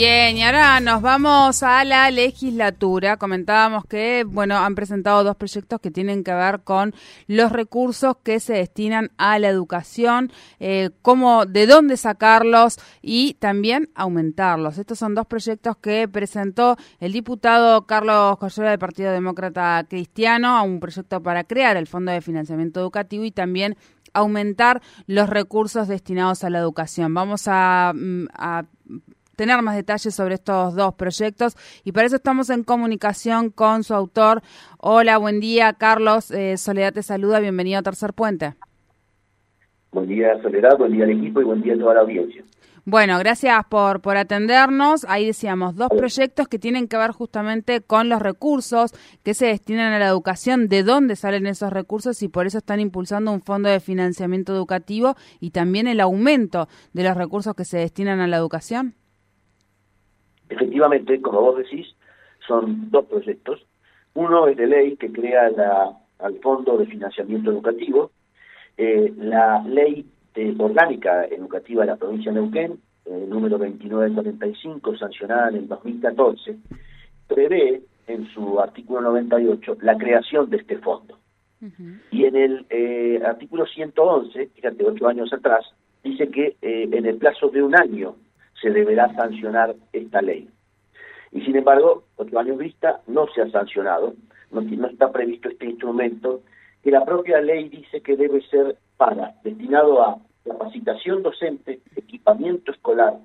Bien, y ahora nos vamos a la legislatura. Comentábamos que, bueno, han presentado dos proyectos que tienen que ver con los recursos que se destinan a la educación, eh, cómo, de dónde sacarlos y también aumentarlos. Estos son dos proyectos que presentó el diputado Carlos Collera del Partido Demócrata Cristiano, un proyecto para crear el Fondo de Financiamiento Educativo y también aumentar los recursos destinados a la educación. Vamos a, mm, a tener más detalles sobre estos dos proyectos y para eso estamos en comunicación con su autor. Hola, buen día, Carlos. Eh, Soledad te saluda, bienvenido a Tercer Puente. Buen día, Soledad, buen día al equipo y buen día a toda la audiencia. Bueno, gracias por, por atendernos. Ahí decíamos dos proyectos que tienen que ver justamente con los recursos que se destinan a la educación, de dónde salen esos recursos y por eso están impulsando un fondo de financiamiento educativo y también el aumento de los recursos que se destinan a la educación. Efectivamente, como vos decís, son dos proyectos. Uno es de ley que crea la, al Fondo de Financiamiento Educativo, eh, la ley de orgánica educativa de la provincia de Neuquén, eh, número 2945, sancionada en el 2014, prevé en su artículo 98 la creación de este fondo. Y en el eh, artículo 111, fíjate, ocho años atrás, dice que eh, en el plazo de un año se deberá sancionar esta ley. Y sin embargo, otro años vista, no se ha sancionado, no, no está previsto este instrumento, que la propia ley dice que debe ser para, destinado a capacitación docente, equipamiento escolar,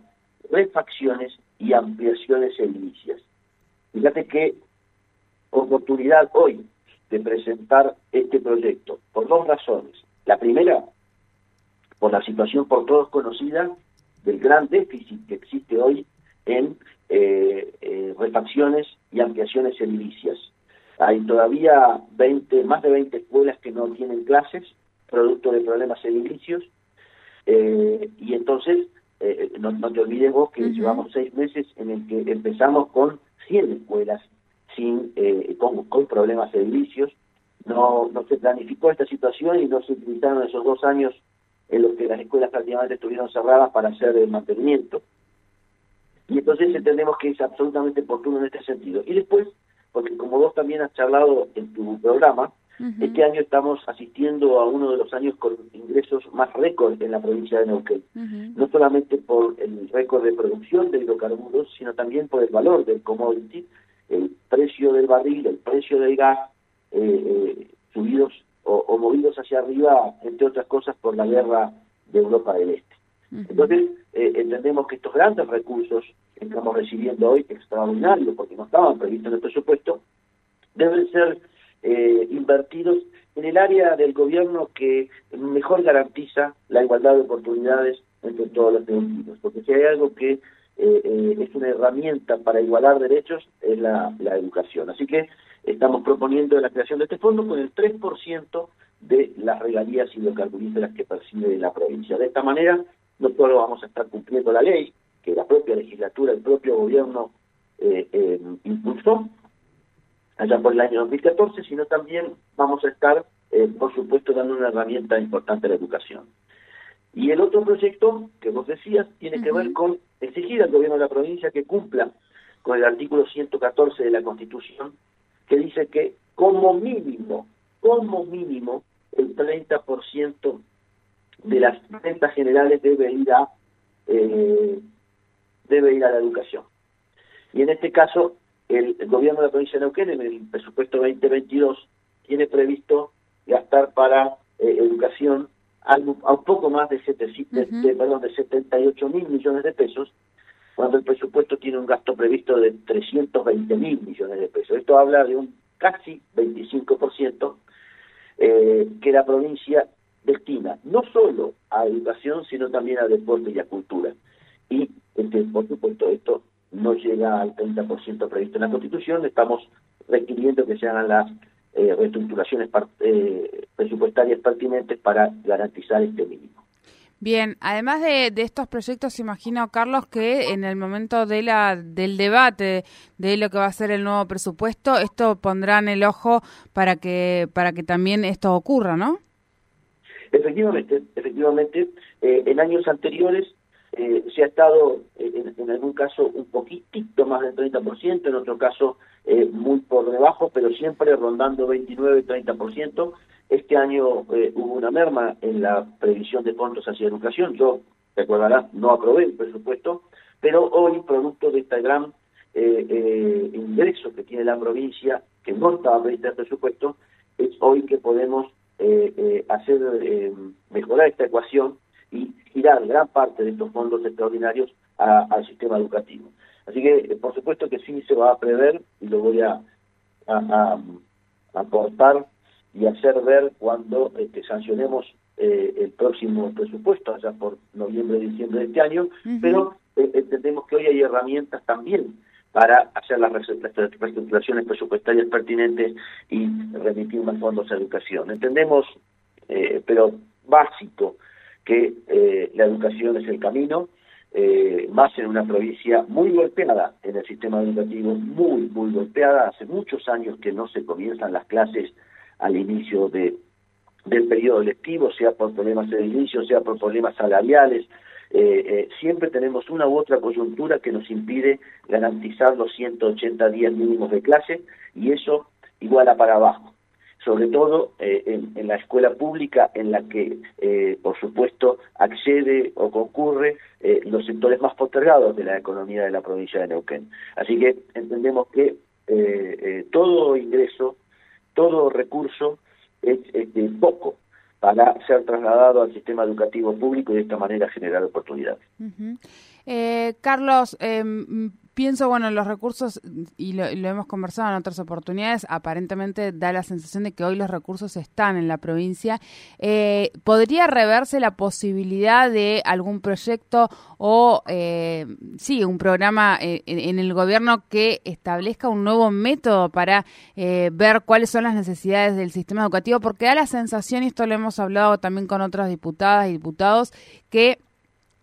refacciones y ampliaciones edilicias. Fíjate qué oportunidad hoy de presentar este proyecto, por dos razones. La primera, por la situación por todos conocida del gran déficit que existe hoy en eh, eh, refacciones y ampliaciones edilicias. Hay todavía 20, más de 20 escuelas que no tienen clases, producto de problemas edilicios, eh, y entonces eh, no, no, te olvides vos que llevamos seis meses en el que empezamos con 100 escuelas sin eh, con, con problemas edilicios, no, no se planificó esta situación y no se utilizaron esos dos años en los que las escuelas prácticamente estuvieron cerradas para hacer el mantenimiento. Y entonces entendemos que es absolutamente oportuno en este sentido. Y después, porque como vos también has charlado en tu programa, este año estamos asistiendo a uno de los años con ingresos más récord en la provincia de Neuquén. No solamente por el récord de producción de hidrocarburos, sino también por el valor del commodity, el precio del barril, el precio del gas, eh, eh, subidos o, o, movidos hacia arriba, entre otras cosas, por la guerra de Europa del Este. Entonces, eh, entendemos que estos grandes recursos que estamos recibiendo hoy, extraordinarios, porque no estaban previstos en el presupuesto, deben ser eh, invertidos en el área del gobierno que mejor garantiza la igualdad de oportunidades entre todos los argentinos, porque si hay algo que eh, eh, es una herramienta para igualar derechos es la, la educación. Así que estamos proponiendo la creación de este fondo con el 3% de las regalías hidrocarburíferas que percibe la provincia. De esta manera, no solo vamos a estar cumpliendo la ley, que la propia legislatura, el propio gobierno eh, eh, impulsó allá por el año 2014, sino también vamos a estar, eh, por supuesto, dando una herramienta importante a la educación. Y el otro proyecto que vos decías tiene que ver con exigir al gobierno de la provincia que cumpla con el artículo 114 de la Constitución, que dice que como mínimo, como mínimo, el 30% de las rentas generales debe ir a eh, debe ir a la educación. Y en este caso, el, el, gobierno de la provincia de Neuquén, en el presupuesto 2022, tiene previsto gastar para eh, educación algo, a un poco más de, siete, de, de, perdón, de 78 mil millones de pesos, cuando el presupuesto tiene un gasto previsto de 320 mil millones de pesos. Esto habla de un casi 25% eh, que la provincia destina no solo a educación, sino también a deporte y a cultura. Y, este, por supuesto, esto no llega al 30% previsto en la Constitución, estamos requiriendo que se hagan las eh, reestructuraciones eh, presupuestarias pertinentes para garantizar este mínimo. Bien, además de, estos proyectos, imagino, Carlos, que en el momento de la, del debate de lo que va a ser el nuevo presupuesto, esto pondrán el ojo para que, para que también esto ocurra, ¿no? Efectivamente, efectivamente, eh, en años anteriores eh, se ha estado en, en, algún caso un poquitito más del 30%, en otro caso eh, muy por debajo, pero siempre rondando 29-30%. Este año eh, hubo una merma en la previsión de fondos hacia educación. Yo, recordarás, no aprobé el presupuesto, pero hoy, producto de este gran eh, ingreso que tiene la provincia, que no estaba previsto el presupuesto, es hoy que podemos hacer mejorar esta ecuación y girar gran parte de estos fondos extraordinarios al sistema educativo. Así que, eh, por supuesto que sí se va a prever y lo voy a, aportar y hacer ver cuando este, sancionemos eh, el próximo presupuesto, allá por noviembre, diciembre de este año, pero eh, entendemos que hoy hay herramientas también para hacer las reestructuraciones presupuestarias pertinentes y remitir más fondos a educación. Entendemos, pero básico, que la educación es el camino, eh, más en una provincia muy golpeada en el sistema educativo, muy, muy golpeada. Hace muchos años que no se comienzan las clases al inicio de, del periodo lectivo, sea por problemas de inicio, sea por problemas salariales. Eh, eh, siempre tenemos una u otra coyuntura que nos impide garantizar los 180 días mínimos de clase y eso iguala para abajo sobre todo eh, en, la escuela pública en la que, por supuesto, accede o concurre los sectores más postergados de la economía de la provincia de Neuquén. Así que entendemos que todo ingreso, todo recurso es este, poco para ser trasladado al sistema educativo público y de esta manera generar oportunidades. Carlos, em, pienso, bueno, los recursos, y lo, hemos conversado en otras oportunidades, aparentemente da la sensación de que hoy los recursos están en la provincia. Eh, ¿Podría reverse la posibilidad de algún proyecto o, eh, sí, un programa eh, en, el gobierno que establezca un nuevo método para eh, ver cuáles son las necesidades del sistema educativo? Porque da la sensación, y esto lo hemos hablado también con otras diputadas y diputados, que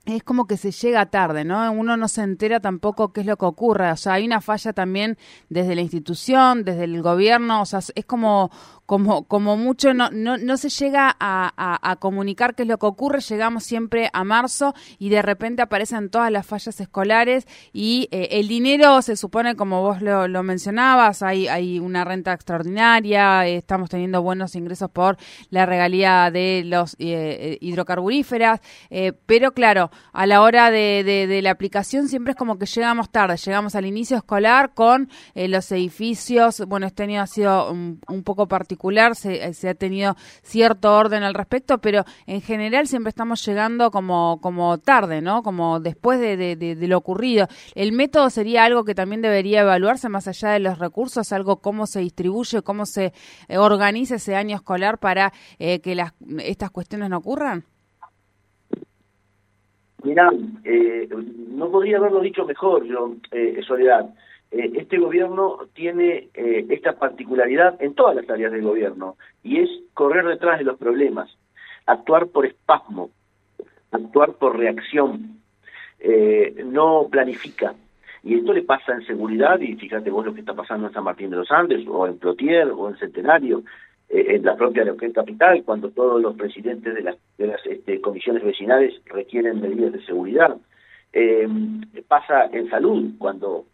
es como que se llega tarde, ¿no? Uno no se entera tampoco qué es lo que ocurre. O sea, hay una falla también desde la institución, desde el gobierno. O sea, es como, como, como mucho no, no, no se llega a, comunicar qué es lo que ocurre, llegamos siempre a marzo y de repente aparecen todas las fallas escolares y eh, el dinero se supone, como vos lo, lo, mencionabas, hay, hay una renta extraordinaria, estamos teniendo buenos ingresos por la regalía de los eh, eh hidrocarburíferas, eh, pero claro, a la hora de, de, la aplicación siempre es como que llegamos tarde, llegamos al inicio escolar con los edificios, bueno, este año ha sido un, un poco particular, se, se, ha tenido cierto orden al respecto, pero en general siempre estamos llegando como, como tarde, ¿no? Como después de, de, lo ocurrido. ¿El método sería algo que también debería evaluarse más allá de los recursos, algo cómo se distribuye, cómo se eh, organiza ese año escolar para eh, que las, estas cuestiones no ocurran? Mirá, eh, no podría haberlo dicho mejor, yo, Soledad. Eh, este gobierno tiene eh, esta particularidad en todas las áreas del gobierno y es correr detrás de los problemas, actuar por espasmo, actuar por reacción, eh, no planifica. Y esto le pasa en seguridad, y fíjate vos lo que está pasando en San Martín de los Andes, o en Plotier, o en Centenario, en la propia Neuquén Capital, cuando todos los presidentes de las, de las este, comisiones vecinales requieren medidas de seguridad. pasa en salud, cuando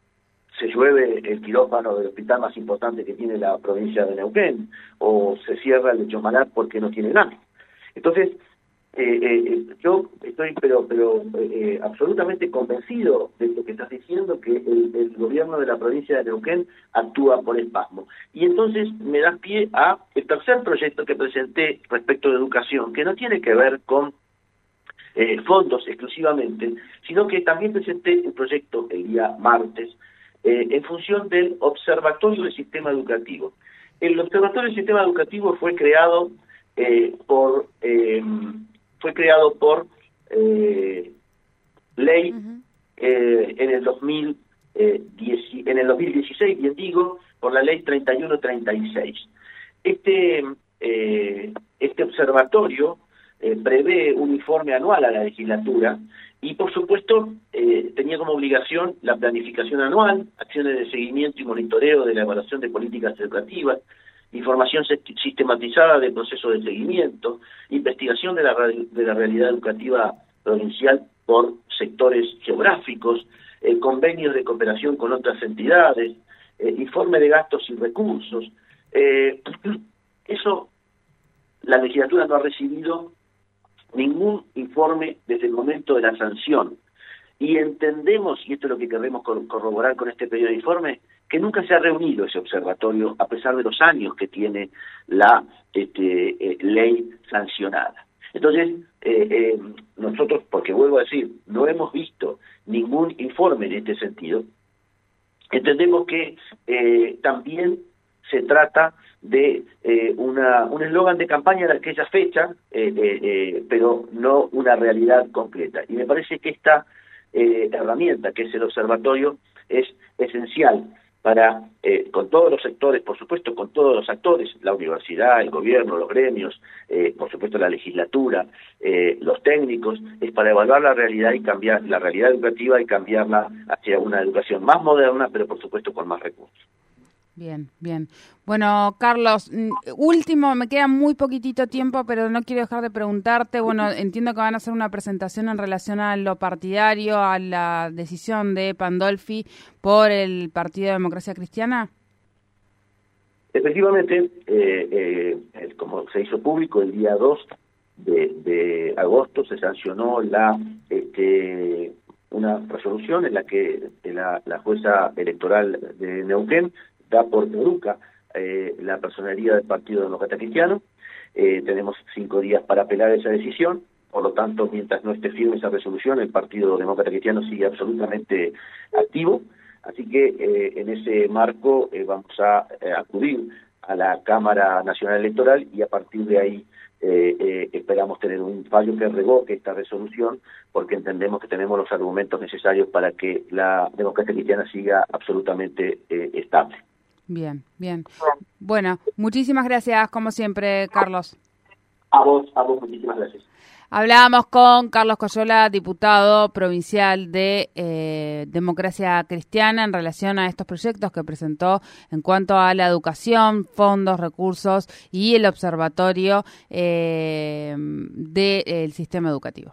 se llueve el quirófano del hospital más importante que tiene la provincia de Neuquén, o se cierra el de Chomalat porque no tiene nada. Entonces, eh, eh, yo estoy pero pero eh, absolutamente convencido de lo que estás diciendo, que el, gobierno de la provincia de Neuquén actúa por espasmo. Y entonces me das pie a el tercer proyecto que presenté respecto de educación, que no tiene que ver con fondos exclusivamente, sino que también presenté un proyecto el día martes eh, en función del Observatorio del Sistema Educativo. El Observatorio del Sistema Educativo fue creado eh, por eh, fue creado por ley en el 2000 en el 2016, bien digo, por la ley 3136. Este este observatorio prevé un informe anual a la legislatura y por supuesto tenía como obligación la planificación anual, acciones de seguimiento y monitoreo de la evaluación de políticas educativas, información sistematizada de procesos de seguimiento, investigación de la, de la realidad educativa provincial por sectores geográficos, eh, convenios de cooperación con otras entidades, eh, informe de gastos y recursos. Eh, eso la legislatura no ha recibido ningún informe desde el momento de la sanción. Y entendemos, y esto es lo que queremos corroborar con este periodo de informe, que nunca se ha reunido ese observatorio a pesar de los años que tiene la este, eh, ley sancionada. Entonces, eh, eh, nosotros, porque vuelvo a decir, no hemos visto ningún informe en este sentido, entendemos que también se trata de una, un eslogan de campaña de aquella fecha, pero no una realidad concreta. Y me parece que esta herramienta, que es el observatorio, es esencial para, eh, con todos los sectores, por supuesto, con todos los actores, la universidad, el gobierno, los gremios, eh, por supuesto la legislatura, eh, los técnicos, es para evaluar la realidad y cambiar la realidad educativa y cambiarla hacia una educación más moderna, pero por supuesto con más recursos. Bien, bien. Bueno, Carlos, mm, último, me queda muy poquitito tiempo, pero no quiero dejar de preguntarte. Bueno, entiendo que van a hacer una presentación en relación a lo partidario, a la decisión de Pandolfi por el Partido de Democracia Cristiana. Efectivamente, eh, eh, como se hizo público el día 2 de, agosto, se sancionó la este, una resolución en la que la, la jueza electoral de Neuquén da por peruca eh, la personalidad del Partido Demócrata Cristiano. Eh, tenemos cinco días para apelar esa decisión. Por lo tanto, mientras no esté firme esa resolución, el Partido Demócrata Cristiano sigue absolutamente activo. Así que eh, en ese marco vamos a acudir a la Cámara Nacional Electoral y a partir de ahí esperamos tener un fallo que revoque esta resolución porque entendemos que tenemos los argumentos necesarios para que la democracia cristiana siga absolutamente estable. Bien, bien. Bueno, muchísimas gracias, como siempre, Carlos. A vos, a vos, muchísimas gracias. Hablábamos con Carlos Coyola, diputado provincial de eh, Democracia Cristiana, en relación a estos proyectos que presentó en cuanto a la educación, fondos, recursos y el observatorio eh, del sistema educativo.